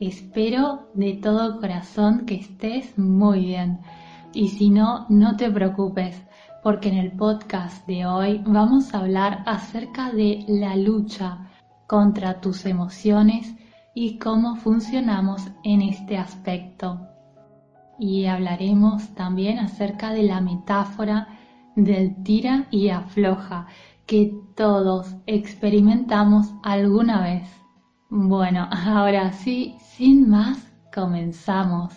Espero de todo corazón que estés muy bien y si no, no te preocupes porque en el podcast de hoy vamos a hablar acerca de la lucha contra tus emociones y cómo funcionamos en este aspecto. Y hablaremos también acerca de la metáfora del tira y afloja que todos experimentamos alguna vez. Bueno, ahora sí, sin más, comenzamos.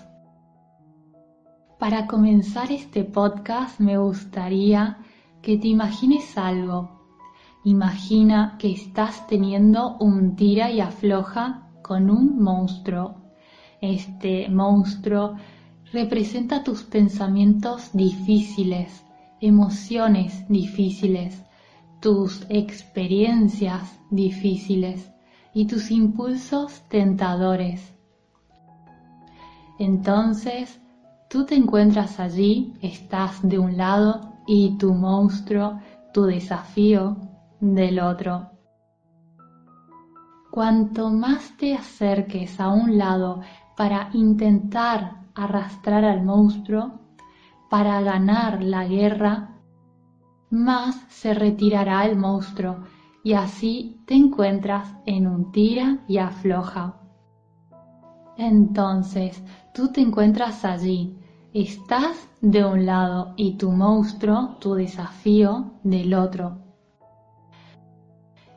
Para comenzar este podcast me gustaría que te imagines algo. Imagina que estás teniendo un tira y afloja con un monstruo. Este monstruo representa tus pensamientos difíciles, emociones difíciles, tus experiencias difíciles y tus impulsos tentadores. Entonces, tú te encuentras allí, estás de un lado y tu monstruo, tu desafío, del otro. Cuanto más te acerques a un lado para intentar arrastrar al monstruo, para ganar la guerra, más se retirará el monstruo y así te encuentras en un tira y afloja. Entonces tú te encuentras allí, estás de un lado y tu monstruo, tu desafío, del otro.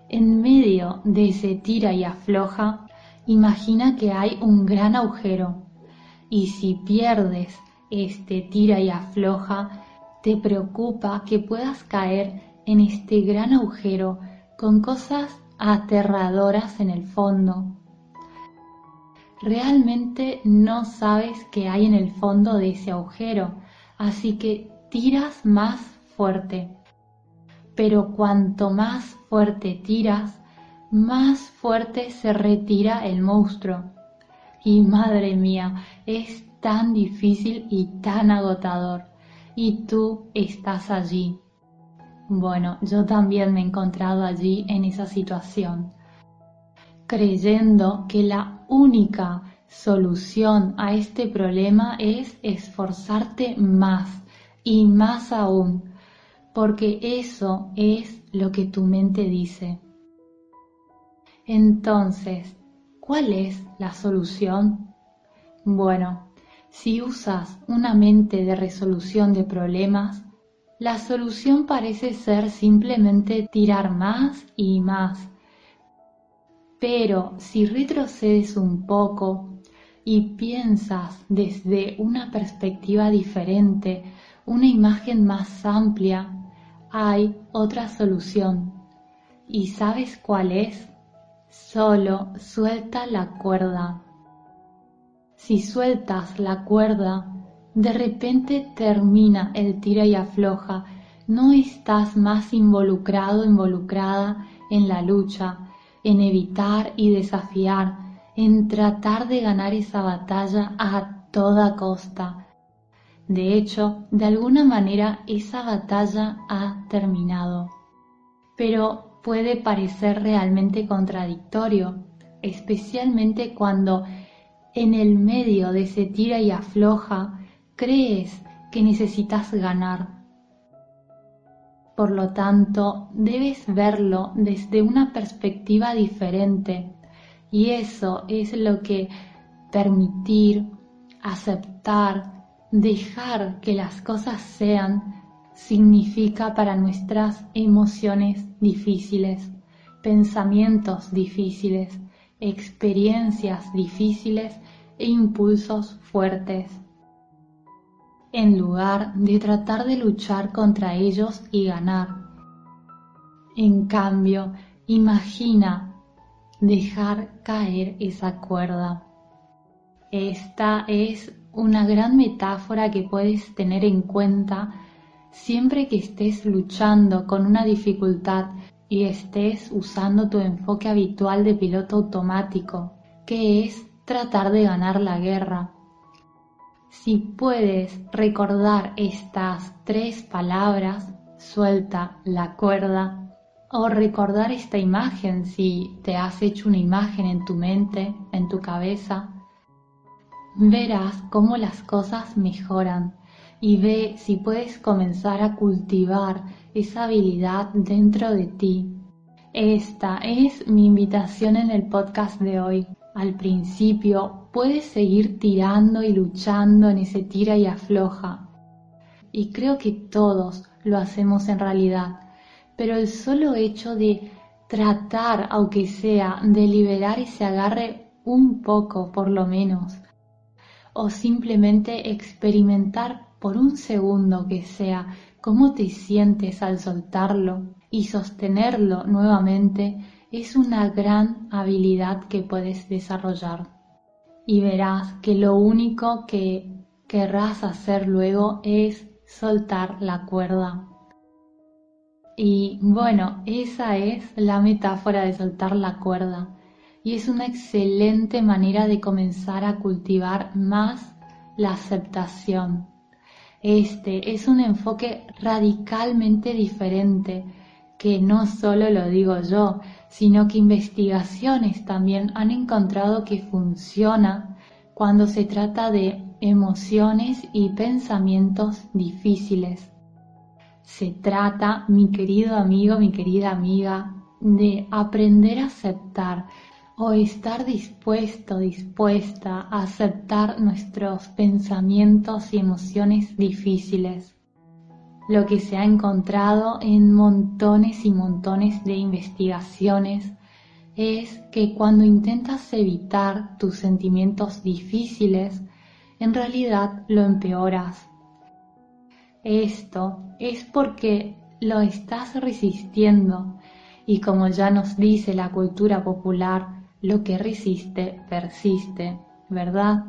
En medio de ese tira y afloja, imagina que hay un gran agujero y si pierdes este tira y afloja, te preocupa que puedas caer en este gran agujero con cosas aterradoras en el fondo. Realmente no sabes qué hay en el fondo de ese agujero, así que tiras más fuerte. Pero cuanto más fuerte tiras, más fuerte se retira el monstruo. Y madre mía, es tan difícil y tan agotador. Y tú estás allí, bueno, yo también me he encontrado allí en esa situación, creyendo que la única solución a este problema es esforzarte más y más aún, porque eso es lo que tu mente dice. Entonces, ¿cuál es la solución? Bueno, si usas una mente de resolución de problemas, la solución parece ser simplemente tirar más y más. Pero si retrocedes un poco y piensas desde una perspectiva diferente, una imagen más amplia, hay otra solución. ¿Y sabes cuál es? Solo suelta la cuerda. Si sueltas la cuerda, de repente termina el tira y afloja, no estás más involucrado, involucrada en la lucha, en evitar y desafiar, en tratar de ganar esa batalla a toda costa. De hecho, de alguna manera esa batalla ha terminado. Pero puede parecer realmente contradictorio, especialmente cuando en el medio de ese tira y afloja crees que necesitas ganar. Por lo tanto, debes verlo desde una perspectiva diferente y eso es lo que permitir, aceptar, dejar que las cosas sean significa para nuestras emociones difíciles, pensamientos difíciles, experiencias difíciles e impulsos fuertes en lugar de tratar de luchar contra ellos y ganar. En cambio, imagina dejar caer esa cuerda. Esta es una gran metáfora que puedes tener en cuenta siempre que estés luchando con una dificultad y estés usando tu enfoque habitual de piloto automático, que es tratar de ganar la guerra. Si puedes recordar estas tres palabras, suelta la cuerda, o recordar esta imagen si te has hecho una imagen en tu mente, en tu cabeza, verás cómo las cosas mejoran y ve si puedes comenzar a cultivar esa habilidad dentro de ti. Esta es mi invitación en el podcast de hoy. Al principio puedes seguir tirando y luchando en ese tira y afloja. Y creo que todos lo hacemos en realidad. Pero el solo hecho de tratar, aunque sea, de liberar ese agarre un poco por lo menos, o simplemente experimentar por un segundo que sea cómo te sientes al soltarlo y sostenerlo nuevamente es una gran habilidad que puedes desarrollar. Y verás que lo único que querrás hacer luego es soltar la cuerda. Y bueno, esa es la metáfora de soltar la cuerda. Y es una excelente manera de comenzar a cultivar más la aceptación este es un enfoque radicalmente diferente, que no solo lo digo yo, sino que investigaciones también han encontrado que funciona cuando se trata de emociones y pensamientos difíciles. Se trata, mi querido amigo, mi querida amiga, de aprender a aceptar o estar dispuesto, dispuesta a aceptar nuestros pensamientos y emociones difíciles. Lo que se ha encontrado en montones y montones de investigaciones es que cuando intentas evitar tus sentimientos difíciles, en realidad lo empeoras. Esto es porque lo estás resistiendo y como ya nos dice la cultura popular, lo que resiste persiste, ¿verdad?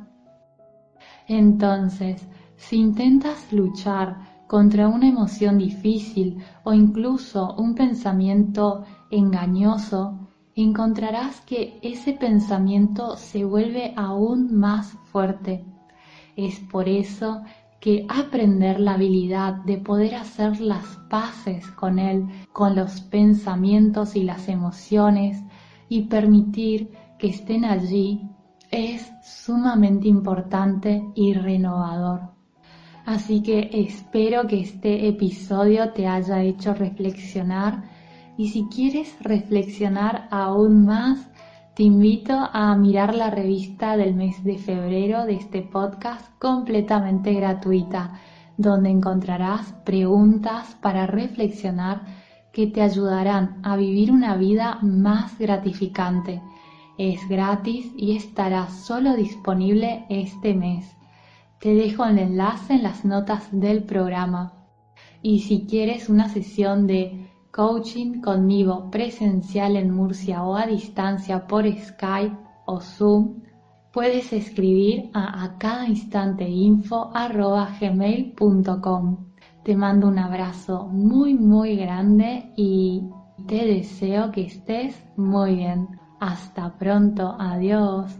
Entonces, si intentas luchar contra una emoción difícil o incluso un pensamiento engañoso, encontrarás que ese pensamiento se vuelve aún más fuerte. Es por eso que aprender la habilidad de poder hacer las paces con él, con los pensamientos y las emociones, y permitir que estén allí es sumamente importante y renovador. Así que espero que este episodio te haya hecho reflexionar y si quieres reflexionar aún más, te invito a mirar la revista del mes de febrero de este podcast completamente gratuita, donde encontrarás preguntas para reflexionar que te ayudarán a vivir una vida más gratificante. Es gratis y estará solo disponible este mes. Te dejo el enlace en las notas del programa. Y si quieres una sesión de coaching conmigo presencial en Murcia o a distancia por Skype o Zoom, puedes escribir a, a cada instante info. Te mando un abrazo muy muy grande y te deseo que estés muy bien. Hasta pronto, adiós.